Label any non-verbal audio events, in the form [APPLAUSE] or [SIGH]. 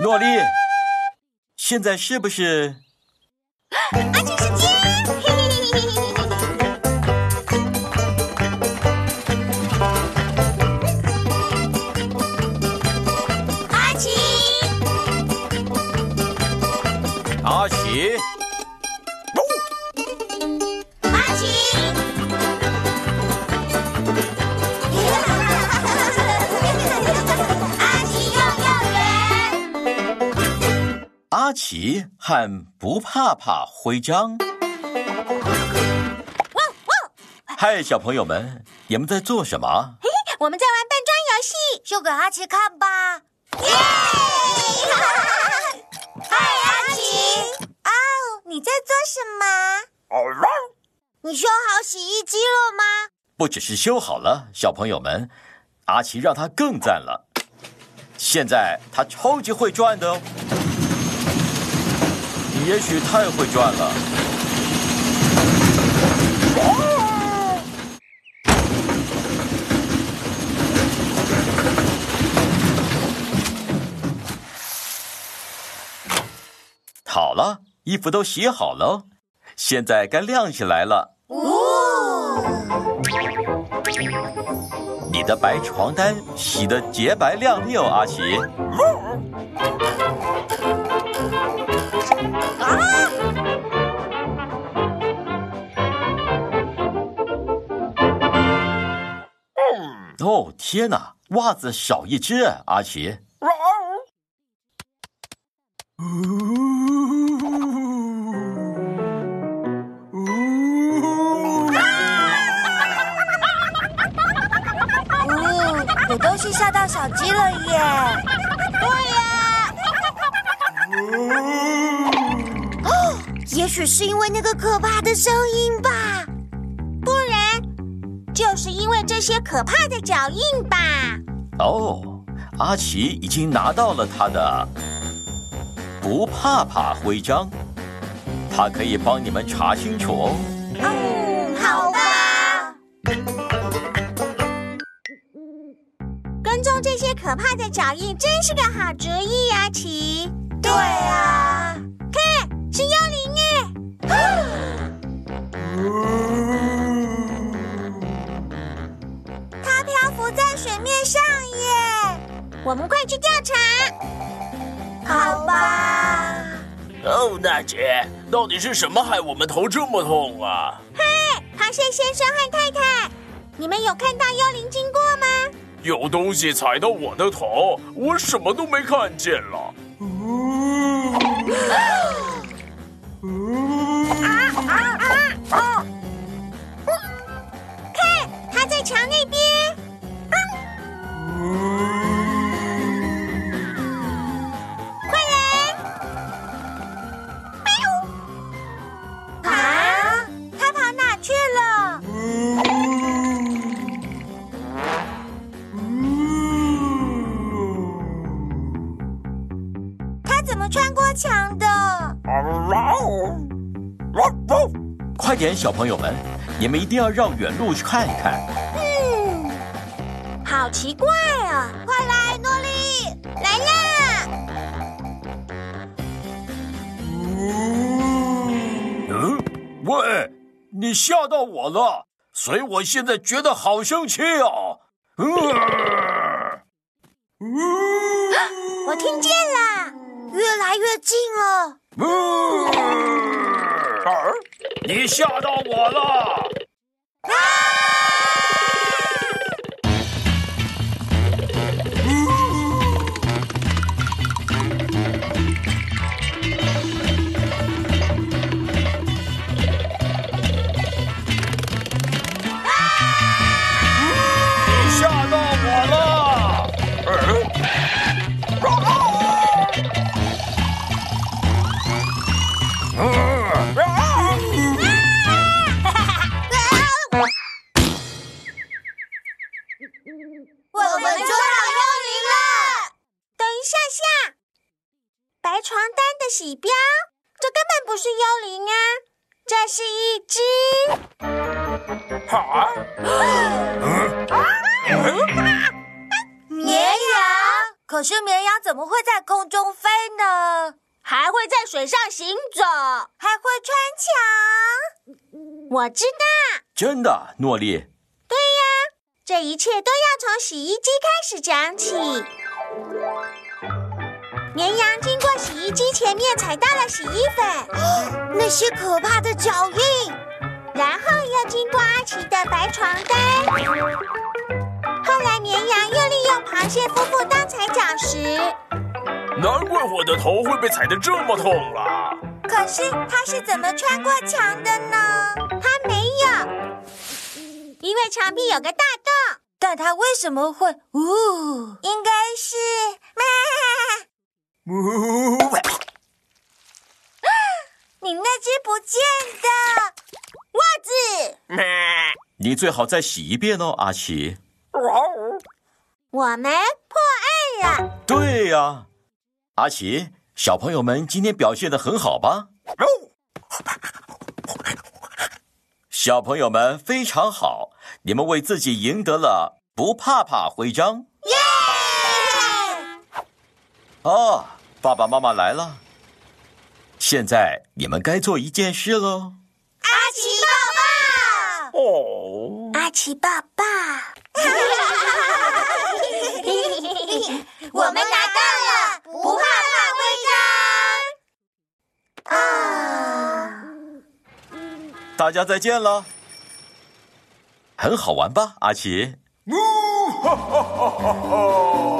诺丽，现在是不是？阿奇和不怕怕徽章。嗨，小朋友们，你们在做什么？嘿我们在玩扮装游戏，秀给阿奇看吧。耶！嗨，阿奇。哦，你在做什么？你修好洗衣机了吗？不只是修好了，小朋友们，阿奇让他更赞了。现在他超级会转的哦。你也许太会转了。好了，衣服都洗好了，现在该晾起来了。哦，你的白床单洗得洁白亮丽哦，阿奇。天哪，袜子少一只，阿奇。哦，有东西吓到小鸡了耶！对呀、哦，也许是因为那个可怕的声音吧，不然就是因为这些可怕的脚印吧。哦，阿奇已经拿到了他的不怕怕徽章，他可以帮你们查清楚哦。嗯，好吧。跟踪这些可怕的脚印真是个好主意阿、奇。对啊，面上耶，我们快去调查。好吧。哦，大姐，到底是什么害我们头这么痛啊？嗨螃蟹先生和太太，你们有看到幽灵经过吗？有东西踩到我的头，我什么都没看见了。看，[LAUGHS] 怎么穿过墙的？快点，小朋友们，你们一定要绕远路去看一看。嗯，好奇怪啊！快来，诺丽，来啦！嗯，喂，你吓到我了，所以我现在觉得好生气哦。呃我听见了，越来越近了。嗯你吓到我了。你是幽灵啊，这是一只啊？绵羊。可是绵羊怎么会在空中飞呢？还会在水上行走，还会穿墙。我知道，真的，诺丽。对呀，这一切都要从洗衣机开始讲起。绵羊经过洗衣机前面，踩到了洗衣粉，[GASPS] 那些可怕的脚印。然后又经过阿奇的白床单。后来绵羊又利用螃蟹夫妇当踩脚石。难怪我的头会被踩得这么痛啊！可是他是怎么穿过墙的呢？他没有，因为墙壁有个大洞。但他为什么会？呜，应该是。[LAUGHS] [LAUGHS] 你那只不见的袜子，你最好再洗一遍哦，阿奇。我们破案了。对呀，阿奇，小朋友们今天表现的很好吧？小朋友们非常好，你们为自己赢得了不怕怕徽章。耶！哦，爸爸妈妈来了。现在你们该做一件事喽。阿奇爸爸，哦，阿奇爸爸，[LAUGHS] 我们拿到了不怕怕徽章啊！大家再见了，很好玩吧，阿奇？哈哈哈哈哈！